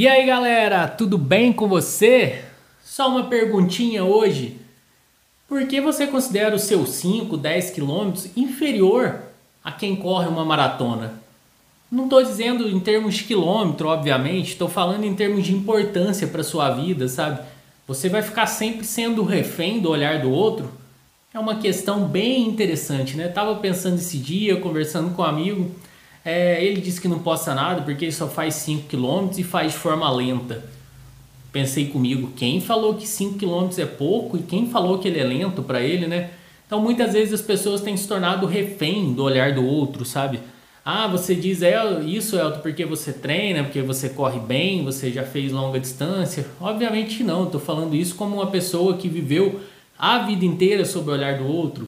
E aí galera, tudo bem com você? Só uma perguntinha hoje. Por que você considera o seu 5, 10 quilômetros inferior a quem corre uma maratona? Não estou dizendo em termos de quilômetro, obviamente, estou falando em termos de importância para sua vida, sabe? Você vai ficar sempre sendo refém do olhar do outro? É uma questão bem interessante, né? Tava pensando esse dia, conversando com um amigo, é, ele disse que não possa nada porque ele só faz 5 km e faz de forma lenta. Pensei comigo, quem falou que 5 km é pouco e quem falou que ele é lento para ele, né? Então muitas vezes as pessoas têm se tornado refém do olhar do outro, sabe? Ah, você diz é isso, Elton, porque você treina, porque você corre bem, você já fez longa distância. Obviamente não, estou falando isso como uma pessoa que viveu a vida inteira sob o olhar do outro,